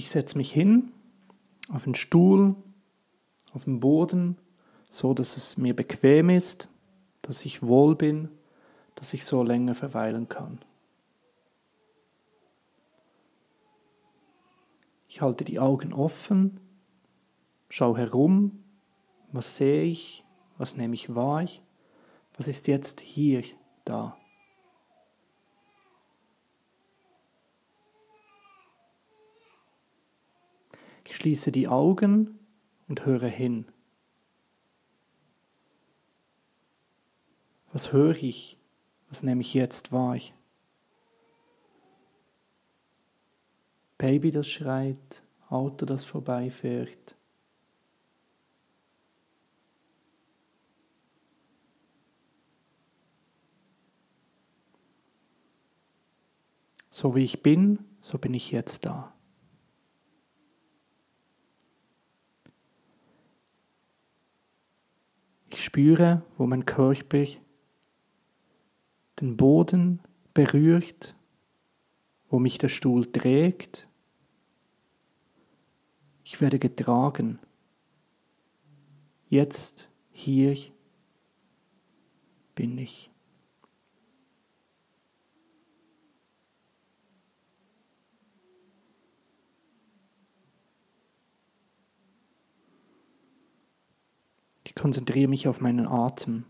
Ich setze mich hin auf einen Stuhl, auf den Boden, so dass es mir bequem ist, dass ich wohl bin, dass ich so länger verweilen kann. Ich halte die Augen offen, schaue herum, was sehe ich, was nehme ich wahr, was ist jetzt hier da. Ich schließe die Augen und höre hin. Was höre ich? Was nehme ich jetzt wahr? Baby, das schreit, Auto, das vorbeifährt. So wie ich bin, so bin ich jetzt da. Ich spüre, wo mein Körper den Boden berührt, wo mich der Stuhl trägt. Ich werde getragen. Jetzt, hier bin ich. Ich konzentriere mich auf meinen Atem.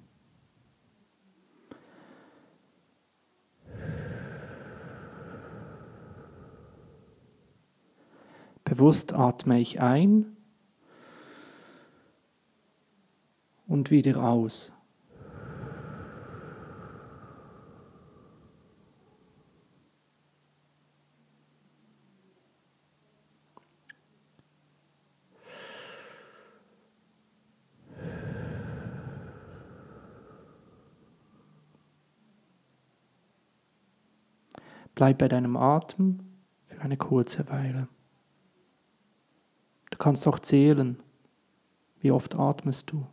Bewusst atme ich ein und wieder aus. Bleib bei deinem Atem für eine kurze Weile kannst auch zählen. Wie oft atmest du?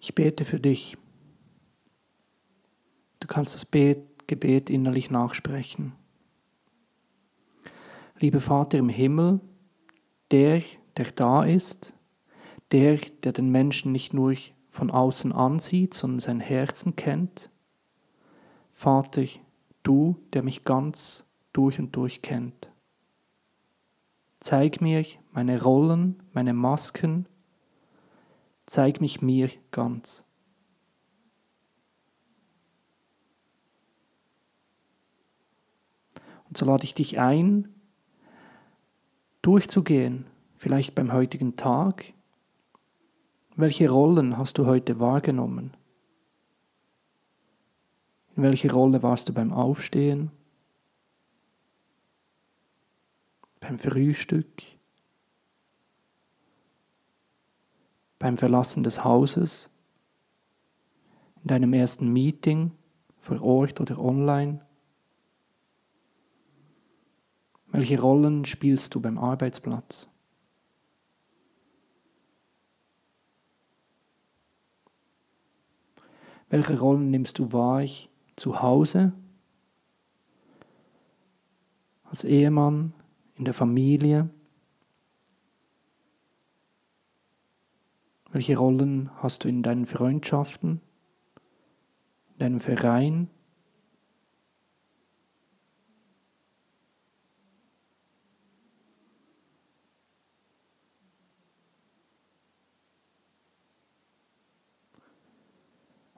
Ich bete für dich. Kannst das Gebet innerlich nachsprechen. Lieber Vater im Himmel, der, der da ist, der, der den Menschen nicht nur von außen ansieht, sondern sein Herzen kennt. Vater, du, der mich ganz durch und durch kennt. Zeig mir meine Rollen, meine Masken, zeig mich mir ganz. Und so lade ich dich ein, durchzugehen, vielleicht beim heutigen Tag. Welche Rollen hast du heute wahrgenommen? In welcher Rolle warst du beim Aufstehen? Beim Frühstück? Beim Verlassen des Hauses? In deinem ersten Meeting vor Ort oder online? Welche Rollen spielst du beim Arbeitsplatz? Welche Rollen nimmst du wahr zu Hause, als Ehemann, in der Familie? Welche Rollen hast du in deinen Freundschaften, in deinem Verein?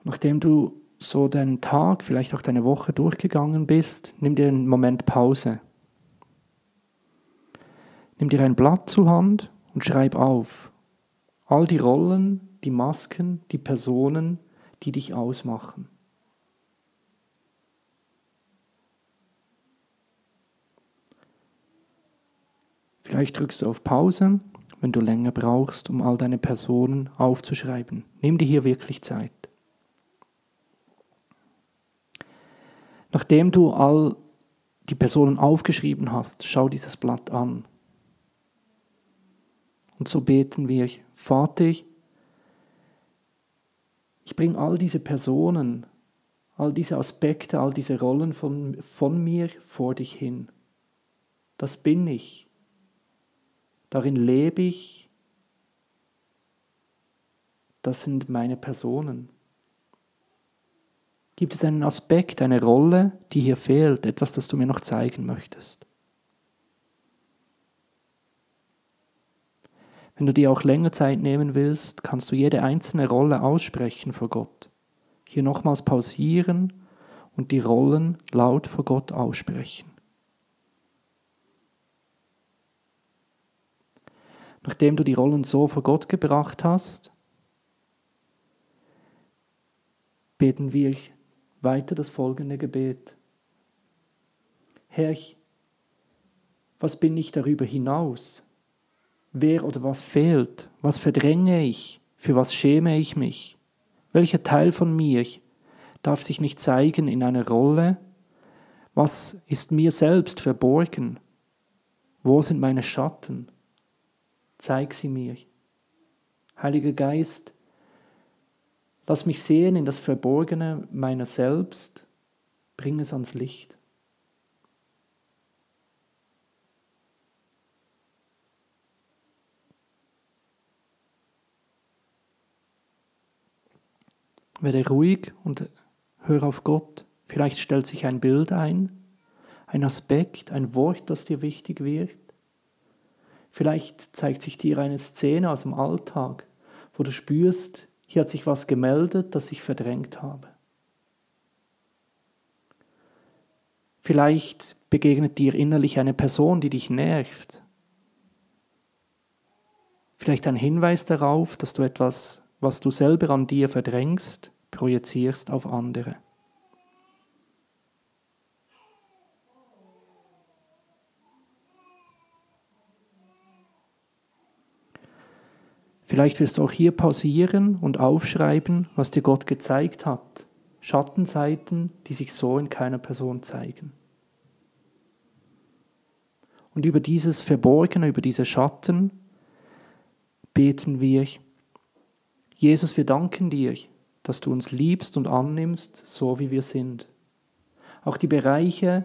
Nachdem du so deinen Tag, vielleicht auch deine Woche durchgegangen bist, nimm dir einen Moment Pause. Nimm dir ein Blatt zur Hand und schreib auf all die Rollen, die Masken, die Personen, die dich ausmachen. Vielleicht drückst du auf Pause, wenn du länger brauchst, um all deine Personen aufzuschreiben. Nimm dir hier wirklich Zeit. Nachdem du all die Personen aufgeschrieben hast, schau dieses Blatt an. Und so beten wir, Vater, ich bringe all diese Personen, all diese Aspekte, all diese Rollen von, von mir vor dich hin. Das bin ich. Darin lebe ich. Das sind meine Personen. Gibt es einen Aspekt, eine Rolle, die hier fehlt, etwas, das du mir noch zeigen möchtest? Wenn du dir auch länger Zeit nehmen willst, kannst du jede einzelne Rolle aussprechen vor Gott. Hier nochmals pausieren und die Rollen laut vor Gott aussprechen. Nachdem du die Rollen so vor Gott gebracht hast, beten wir weiter das folgende Gebet. Herr, was bin ich darüber hinaus? Wer oder was fehlt? Was verdränge ich? Für was schäme ich mich? Welcher Teil von mir darf sich nicht zeigen in einer Rolle? Was ist mir selbst verborgen? Wo sind meine Schatten? Zeig sie mir. Heiliger Geist, Lass mich sehen in das Verborgene meiner selbst, bring es ans Licht. Werde ruhig und hör auf Gott. Vielleicht stellt sich ein Bild ein, ein Aspekt, ein Wort, das dir wichtig wird. Vielleicht zeigt sich dir eine Szene aus dem Alltag, wo du spürst, hier hat sich was gemeldet, das ich verdrängt habe. Vielleicht begegnet dir innerlich eine Person, die dich nervt. Vielleicht ein Hinweis darauf, dass du etwas, was du selber an dir verdrängst, projizierst auf andere. Vielleicht wirst du auch hier pausieren und aufschreiben, was dir Gott gezeigt hat. Schattenseiten, die sich so in keiner Person zeigen. Und über dieses Verborgene, über diese Schatten beten wir, Jesus, wir danken dir, dass du uns liebst und annimmst, so wie wir sind. Auch die Bereiche,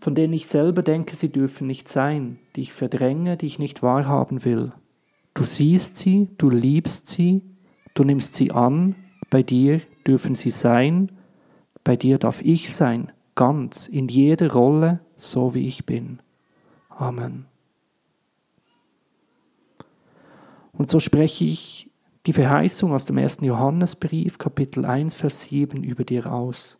von denen ich selber denke, sie dürfen nicht sein, die ich verdränge, die ich nicht wahrhaben will. Du siehst sie, du liebst sie, du nimmst sie an, bei dir dürfen sie sein, bei dir darf ich sein, ganz in jeder Rolle, so wie ich bin. Amen. Und so spreche ich die Verheißung aus dem ersten Johannesbrief, Kapitel 1, Vers 7 über dir aus.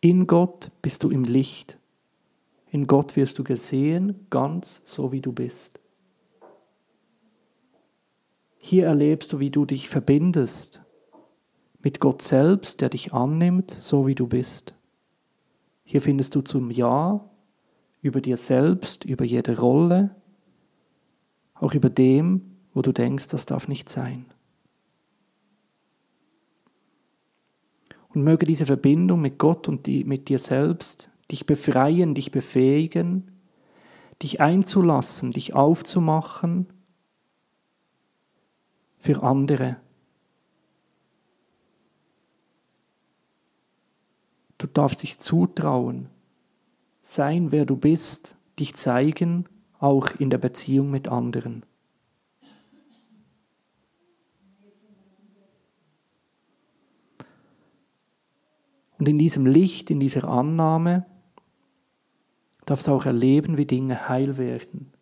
In Gott bist du im Licht in Gott wirst du gesehen, ganz so wie du bist. Hier erlebst du, wie du dich verbindest mit Gott selbst, der dich annimmt, so wie du bist. Hier findest du zum Ja über dir selbst, über jede Rolle, auch über dem, wo du denkst, das darf nicht sein. Und möge diese Verbindung mit Gott und die, mit dir selbst dich befreien, dich befähigen, dich einzulassen, dich aufzumachen für andere. Du darfst dich zutrauen, sein, wer du bist, dich zeigen, auch in der Beziehung mit anderen. Und in diesem Licht, in dieser Annahme, darfst auch erleben, wie Dinge heil werden,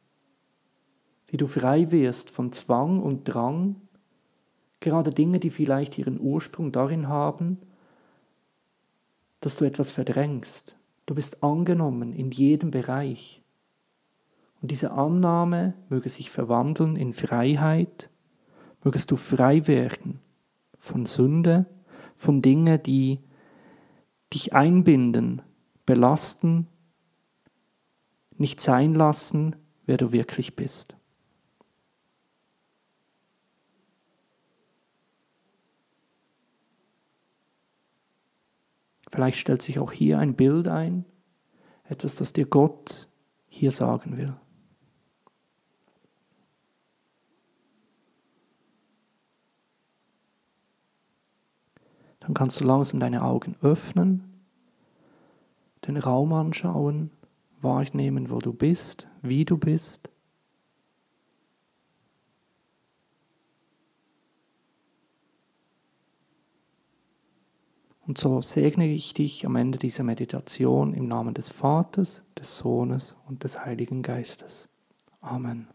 wie du frei wirst von Zwang und Drang, gerade Dinge, die vielleicht ihren Ursprung darin haben, dass du etwas verdrängst. Du bist angenommen in jedem Bereich. Und diese Annahme möge sich verwandeln in Freiheit, mögest du frei werden von Sünde, von Dingen, die dich einbinden, belasten nicht sein lassen, wer du wirklich bist. Vielleicht stellt sich auch hier ein Bild ein, etwas, das dir Gott hier sagen will. Dann kannst du langsam deine Augen öffnen, den Raum anschauen, wahrnehmen, wo du bist, wie du bist. Und so segne ich dich am Ende dieser Meditation im Namen des Vaters, des Sohnes und des Heiligen Geistes. Amen.